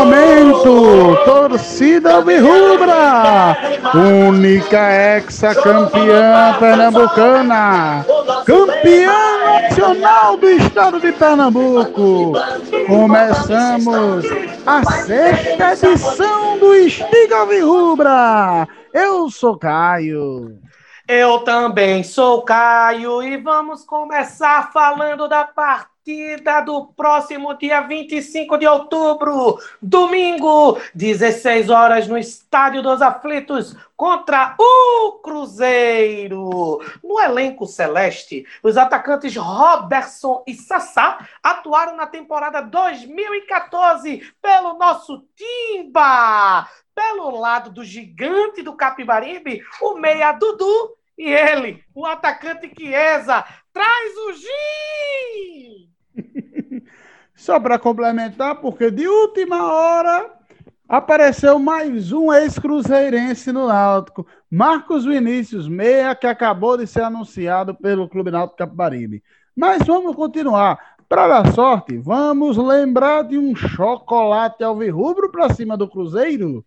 Momento, torcida Virrubra, única ex-campeã pernambucana, campeã nacional do estado de Pernambuco. Começamos a sexta edição do Estiga Virrubra. Eu sou Caio. Eu também sou Caio e vamos começar falando da partida do próximo dia 25 de outubro, domingo, 16 horas no Estádio dos Aflitos contra o Cruzeiro. No elenco celeste, os atacantes Robertson e Sassá atuaram na temporada 2014 pelo nosso Timba. Pelo lado do gigante do Capibaribe, o meia Dudu e ele, o atacante Chiesa, traz o Gin! Só para complementar, porque de última hora apareceu mais um ex-cruzeirense no Náutico, Marcos Vinícius Meia, que acabou de ser anunciado pelo Clube Náutico Capibaribe. Mas vamos continuar. Para dar sorte, vamos lembrar de um chocolate alvirrubro para cima do Cruzeiro?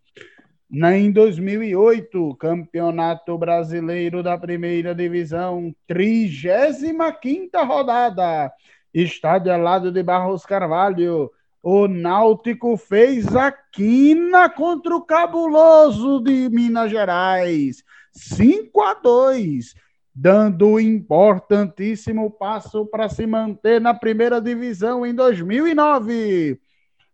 Em 2008, Campeonato Brasileiro da Primeira Divisão, 35ª rodada, Estádio Alado de Barros Carvalho. O Náutico fez a quina contra o Cabuloso de Minas Gerais, 5 a 2, dando um importantíssimo passo para se manter na primeira divisão em 2009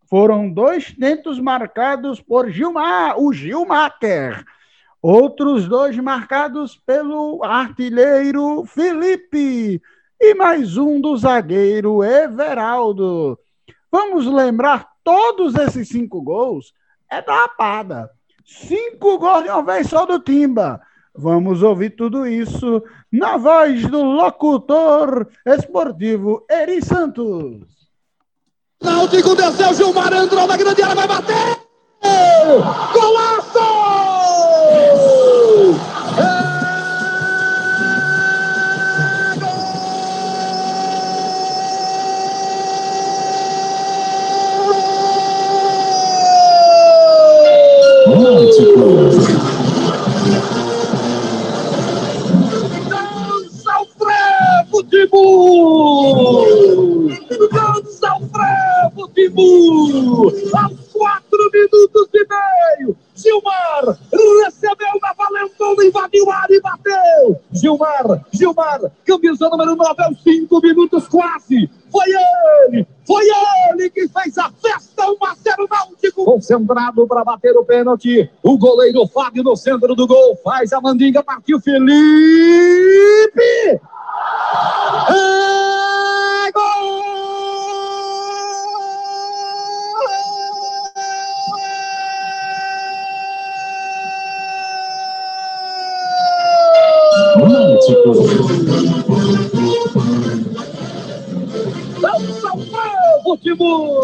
foram dois tentos marcados por Gilmar, o Gilmacher. Outros dois marcados pelo artilheiro Felipe. E mais um do zagueiro Everaldo. Vamos lembrar, todos esses cinco gols é da Rapada. Cinco gols de uma vez só do Timba. Vamos ouvir tudo isso na voz do locutor esportivo Eri Santos. Náutico desceu, Gilmar entrou na grande área, vai bater! Golaço! Tibu! Dança o frevo! Pitbull. Aos quatro minutos e meio. Gilmar recebeu na valentona, invadiu a área e bateu. Gilmar, Gilmar, camisa número 9, aos cinco minutos quase. Foi ele, foi ele que fez a festa, 1 a 0 Náutico. Concentrado para bater o pênalti. O goleiro Fábio no centro do gol. Faz a mandinga, partiu Felipe. É gol! Náutico. Dança o futebol!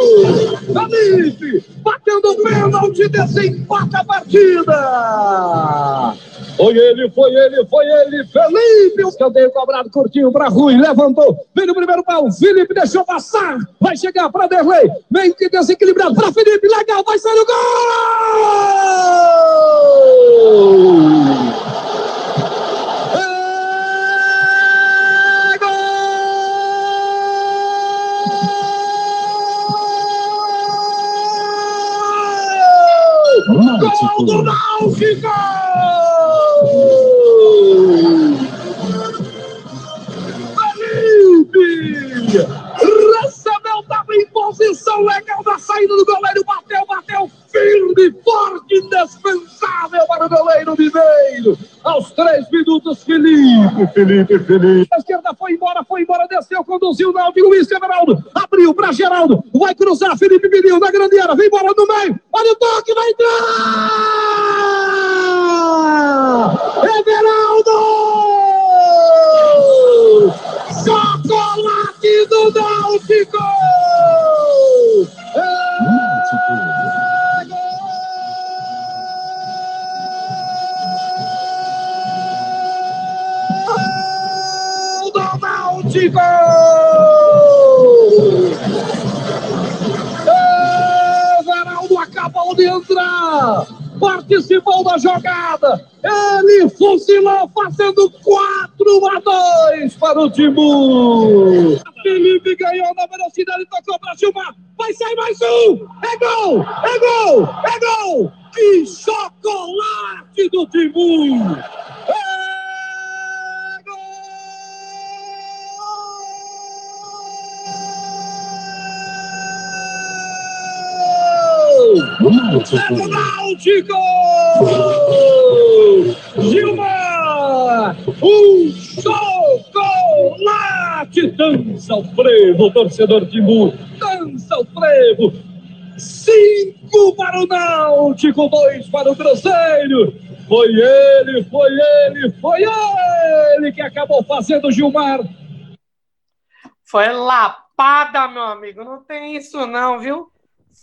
Felipe, batendo o pênalti, desempata a partida! Foi ele, foi ele, foi ele, Felipe, o escanteio cobrado, curtinho para Rui, levantou, vem no primeiro pau, Felipe deixou passar, vai chegar para Derlei, meio que desequilibrado para Felipe, legal, vai sair o gol! Gol do Náutico! Felipe! Recebeu, estava em posição legal da saída do goleiro, bateu, bateu firme, forte, indispensável para o goleiro Mineiro. Aos três minutos, Felipe, Felipe, Felipe. A esquerda foi embora, foi embora, desceu, conduziu o Náutico, Luiz Everaldo, abriu para Geraldo, vai cruzar, Felipe pediu na grande área, vem embora no meio, o toque, vai entrar! Everaldo! Chocolate do Náutico! Náutico! Pode entrar. Participou da jogada. Ele fuzilou, fazendo 4 a 2 para o Timbu. Felipe ganhou na velocidade, tocou para Gilmar. Vai sair mais um. É gol, é gol, é gol. Que chocolate do Timbu. Náutico! Gilmar! Um chocolate! Dança frevo, torcedor Timbu! Dança frevo! Cinco para o Náutico, dois para o Cruzeiro! Foi ele, foi ele, foi ele que acabou fazendo Gilmar! Foi lapada, meu amigo. Não tem isso não, viu?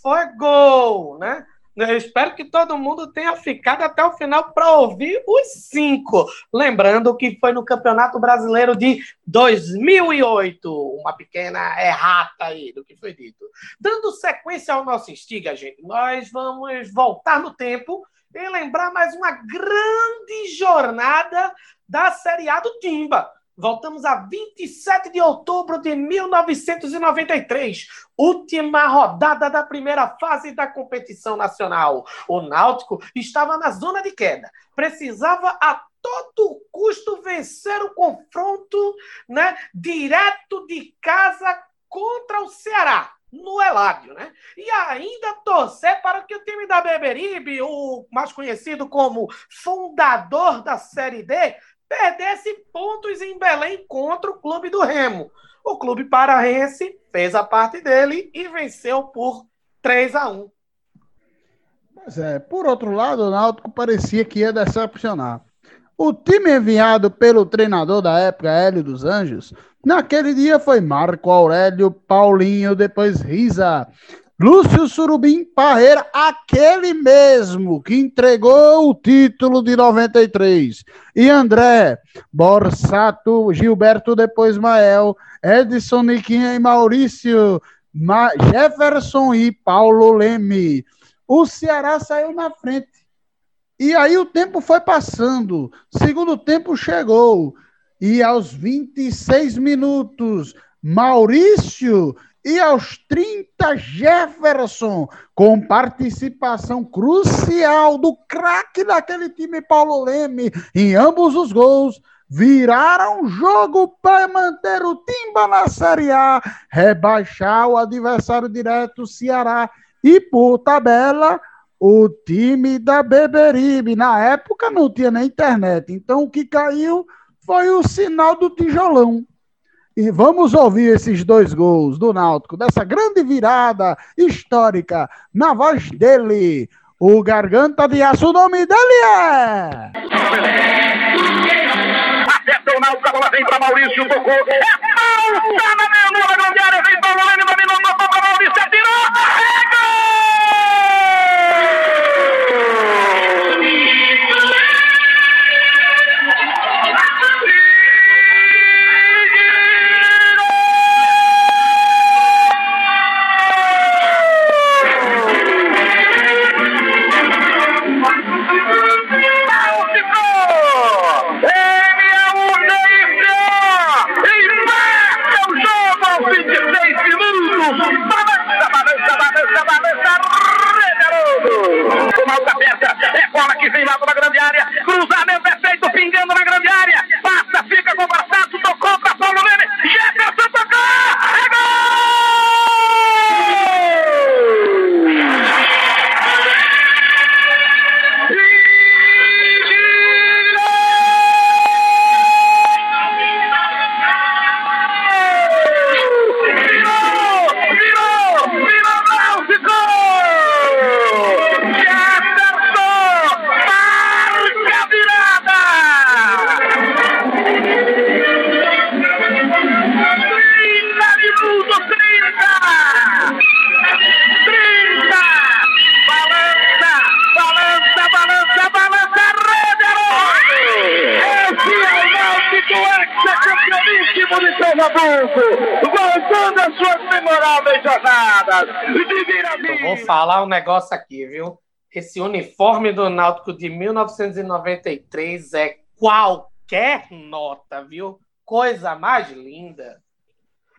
Foi gol, né? Eu espero que todo mundo tenha ficado até o final para ouvir os cinco. Lembrando que foi no Campeonato Brasileiro de 2008. Uma pequena errata aí do que foi dito. Dando sequência ao nosso instiga, gente, nós vamos voltar no tempo e lembrar mais uma grande jornada da Série A do Timba. Voltamos a 27 de outubro de 1993, última rodada da primeira fase da competição nacional. O Náutico estava na zona de queda, precisava a todo custo vencer o confronto, né, direto de casa contra o Ceará no Eládio, né? E ainda torcer para que o time da Beberibe, o mais conhecido como fundador da Série D, perdesse pontos em Belém contra o Clube do Remo. O Clube Paraense fez a parte dele e venceu por 3 a 1. Mas é, por outro lado, o Náutico parecia que ia decepcionar. O time enviado pelo treinador da época, Hélio dos Anjos, naquele dia foi Marco Aurélio Paulinho, depois Risa, Lúcio Surubim Parreira, aquele mesmo que entregou o título de 93. E André, Borsato, Gilberto, depois Mael, Edson Niquinha e Maurício, Ma Jefferson e Paulo Leme. O Ceará saiu na frente. E aí o tempo foi passando. Segundo tempo chegou. E aos 26 minutos, Maurício e aos 30, Jefferson, com participação crucial do craque daquele time, Paulo Leme, em ambos os gols, viraram jogo para manter o Timba na Série A, rebaixar o adversário direto, Ceará, e por tabela, o time da Beberibe. Na época não tinha nem internet, então o que caiu foi o sinal do tijolão. E vamos ouvir esses dois gols do Náutico, dessa grande virada histórica, na voz dele, o Garganta de Aço. O nome dele é. Acerta o Náutico, a bola vem para Maurício, tocou. É falta na menor da grande área, vem para o Lênin, dominou, para Maurício, atirou. Falar um negócio aqui, viu? Esse uniforme do Náutico de 1993 é qualquer nota, viu? Coisa mais linda.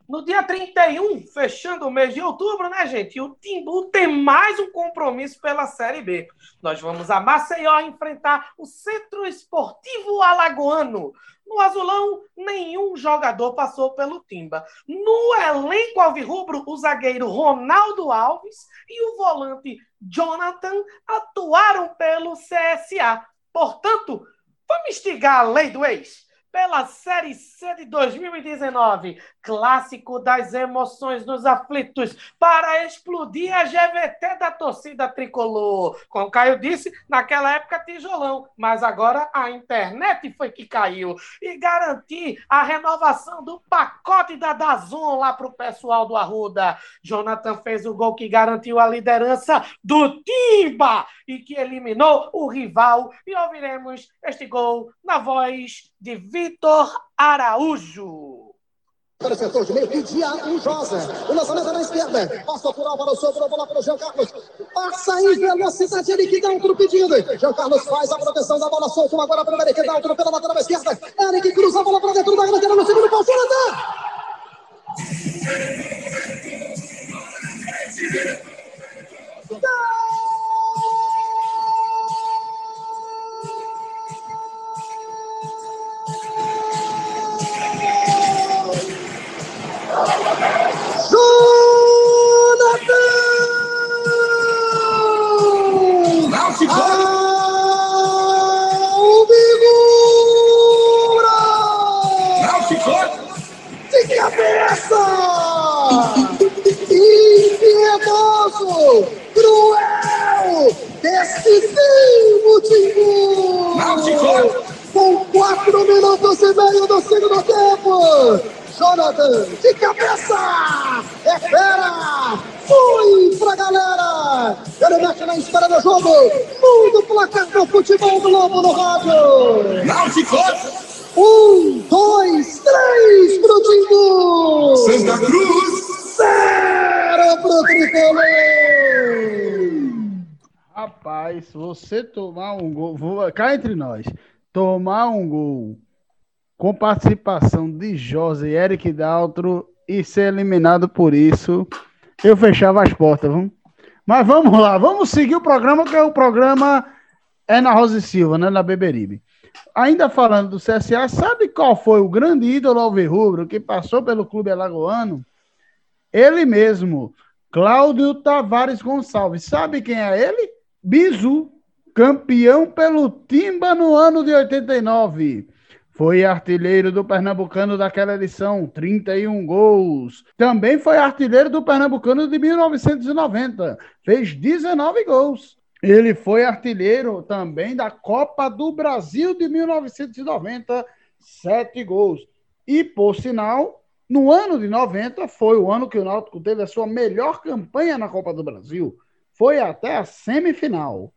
No dia 31, fechando o mês de outubro, né, gente? O Timbu tem mais um compromisso pela Série B. Nós vamos a Maceió enfrentar o Centro Esportivo Alagoano. No azulão, nenhum jogador passou pelo Timba. No elenco alvirrubro, o zagueiro Ronaldo Alves e o volante Jonathan atuaram pelo CSA. Portanto, vamos instigar a lei do ex pela Série C de 2019, clássico das emoções dos aflitos, para explodir a GVT da torcida tricolor. Como o Caio disse, naquela época tijolão, mas agora a internet foi que caiu. E garantir a renovação do pacote da Dazon lá para o pessoal do Arruda. Jonathan fez o gol que garantiu a liderança do Timba e que eliminou o rival. E ouviremos este gol na voz de Vitor Araújo. Para o setor de meio, pedia o Josa. O lançamento na esquerda. Passou por Álvaro, sobrou a bola para o Jean Carlos. Passa em velocidade, ele que dá outro pedido. Jean Carlos faz a proteção da bola, solta agora para o Eric, dá outro pela lateral esquerda. Eric cruza a bola para dentro da grande no segundo pau. Jonathan! De de cabeça! É fera! Fui pra galera! Ele mete na espera do jogo! Muda o placar do futebol Globo no rádio! Náutico! Um, dois, três pro Timbu! Santa Cruz! Zero pro Tricolor! Rapaz, você tomar um gol, vou, cá entre nós, tomar um gol com participação de José e Eric Daltro e ser eliminado por isso, eu fechava as portas, vamos? Mas vamos lá, vamos seguir o programa, que o programa é na Rosa e Silva, né, na Beberibe. Ainda falando do CSA, sabe qual foi o grande ídolo alvirrubro que passou pelo clube alagoano? Ele mesmo, Cláudio Tavares Gonçalves. Sabe quem é ele? Bizu, campeão pelo Timba no ano de 89. Foi artilheiro do Pernambucano daquela edição, 31 gols. Também foi artilheiro do Pernambucano de 1990, fez 19 gols. Ele foi artilheiro também da Copa do Brasil de 1990, 7 gols. E, por sinal, no ano de 90 foi o ano que o Náutico teve a sua melhor campanha na Copa do Brasil. Foi até a semifinal.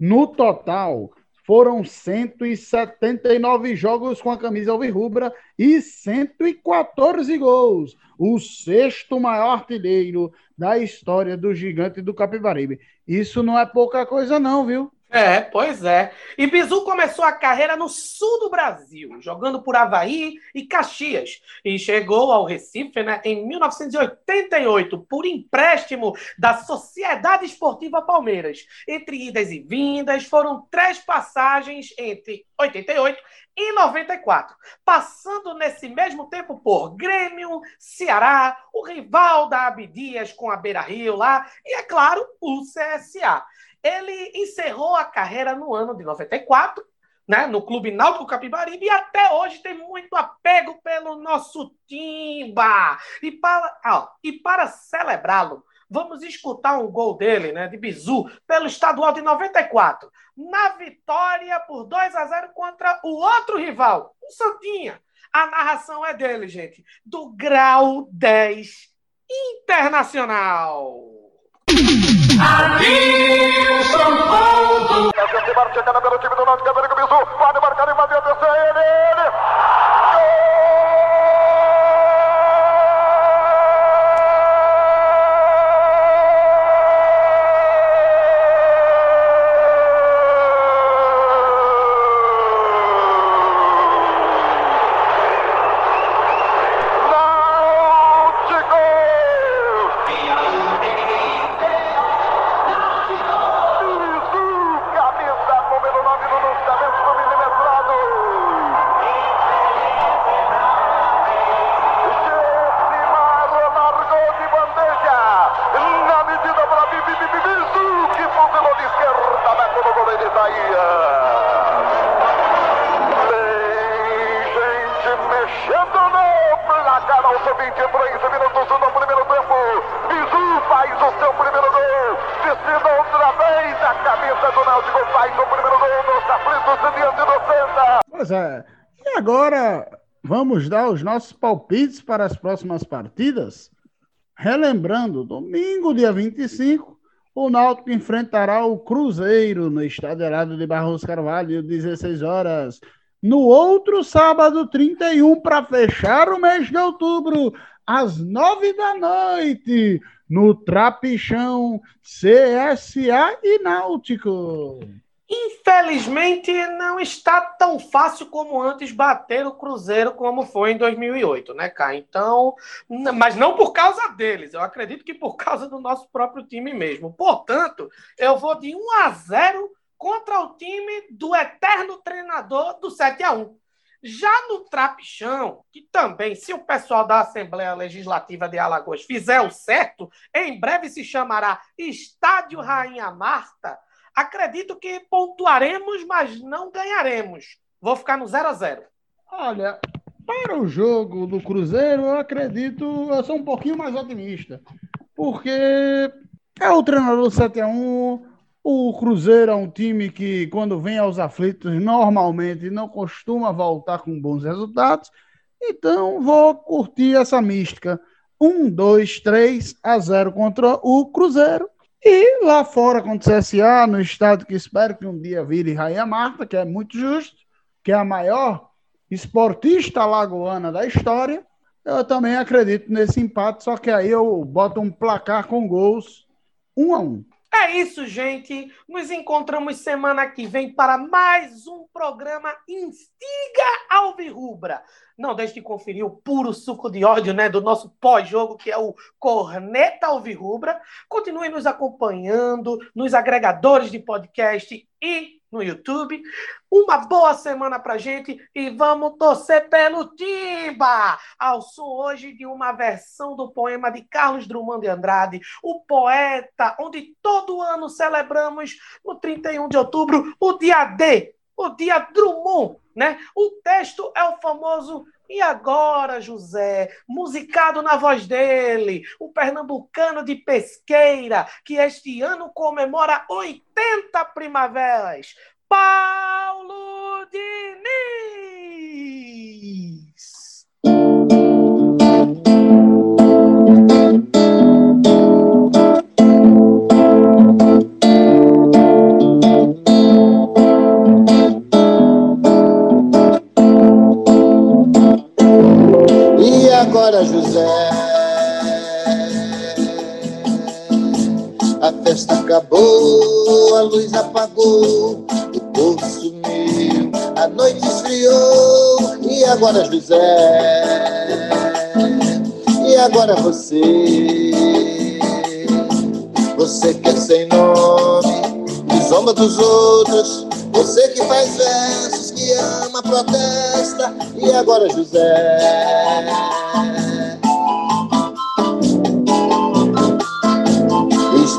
No total, foram 179 jogos com a camisa alvirrubra e 114 gols. O sexto maior artilheiro da história do gigante do Capibaribe. Isso não é pouca coisa não, viu? É, pois é. E Bizu começou a carreira no sul do Brasil, jogando por Havaí e Caxias. E chegou ao Recife né, em 1988, por empréstimo da Sociedade Esportiva Palmeiras. Entre idas e vindas, foram três passagens entre 88 e 94, passando nesse mesmo tempo por Grêmio, Ceará, o rival da Abdias com a Beira Rio lá, e é claro, o CSA. Ele encerrou a carreira no ano de 94, né, no Clube Náutico Capibaribe, e até hoje tem muito apego pelo nosso Timba. E para, para celebrá-lo, vamos escutar um gol dele, né, de Bizu, pelo estadual de 94, na vitória por 2 a 0 contra o outro rival, o Santinha. A narração é dele, gente, do Grau 10 Internacional. São Paulo! Aproximar, chegada pelo time do Náutico, Américo Bisu, vamos dar os nossos palpites para as próximas partidas? Relembrando, domingo, dia 25, o Náutico enfrentará o Cruzeiro no Estádio Herado de Barros Carvalho, 16 horas. No outro sábado, 31, para fechar o mês de outubro, às 9 da noite, no Trapichão CSA e Náutico. Infelizmente, não está tão fácil como antes bater o Cruzeiro como foi em 2008, né, cara? Então, mas não por causa deles, eu acredito que por causa do nosso próprio time mesmo. Portanto, eu vou de 1 a 0 contra o time do eterno treinador do 7 a 1. Já no Trapichão, que também, se o pessoal da Assembleia Legislativa de Alagoas fizer o certo, em breve se chamará Estádio Rainha Marta Acredito que pontuaremos, mas não ganharemos. Vou ficar no 0 a 0 Olha, para o jogo do Cruzeiro, eu acredito, eu sou um pouquinho mais otimista. Porque é o treinador 7 a 1 o Cruzeiro é um time que, quando vem aos aflitos, normalmente não costuma voltar com bons resultados. Então, vou curtir essa mística. 1, 2, 3 a 0 contra o Cruzeiro. E lá fora contra o CSA, no estado que espero que um dia vire Rainha Marta, que é muito justo, que é a maior esportista lagoana da história, eu também acredito nesse empate, só que aí eu boto um placar com gols um a um. É isso, gente. Nos encontramos semana que vem para mais um programa Instiga Alvirrubra. Não deixe de conferir o puro suco de ódio né, do nosso pós-jogo, que é o Corneta Alvirrubra. Continue nos acompanhando nos agregadores de podcast e no YouTube. Uma boa semana pra gente e vamos torcer pelo Timba! Ao som hoje de uma versão do poema de Carlos Drummond de Andrade, o poeta, onde todo ano celebramos no 31 de outubro o dia D, o dia Drummond, né? O texto é o famoso e agora, José, musicado na voz dele, o pernambucano de pesqueira, que este ano comemora 80 primaveras, Paulo Diniz. José? A festa acabou, a luz apagou, o povo sumiu, a noite esfriou. E agora, José? E agora você? Você que é sem nome, que zomba dos outros, você que faz versos, que ama, protesta. E agora, José?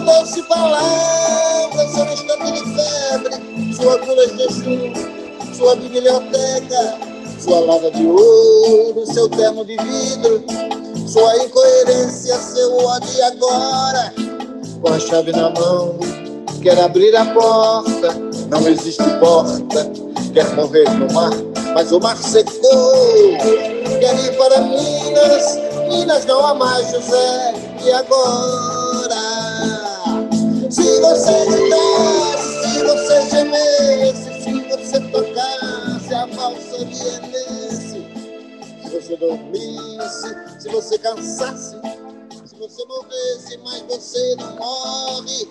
Sua doce palavra, seu instante de febre, sua cura de jejum, sua biblioteca, sua lava de ouro, seu terno de vidro, sua incoerência, seu ódio agora, com a chave na mão, quer abrir a porta, não existe porta, quer morrer no mar, mas o mar secou, quer ir para Minas, Minas não há mais José, e agora? Se você gritasse, se você gemesse, se você tocasse, a valsa vienesse. Se você dormisse, se você cansasse, se você morresse, mas você não morre.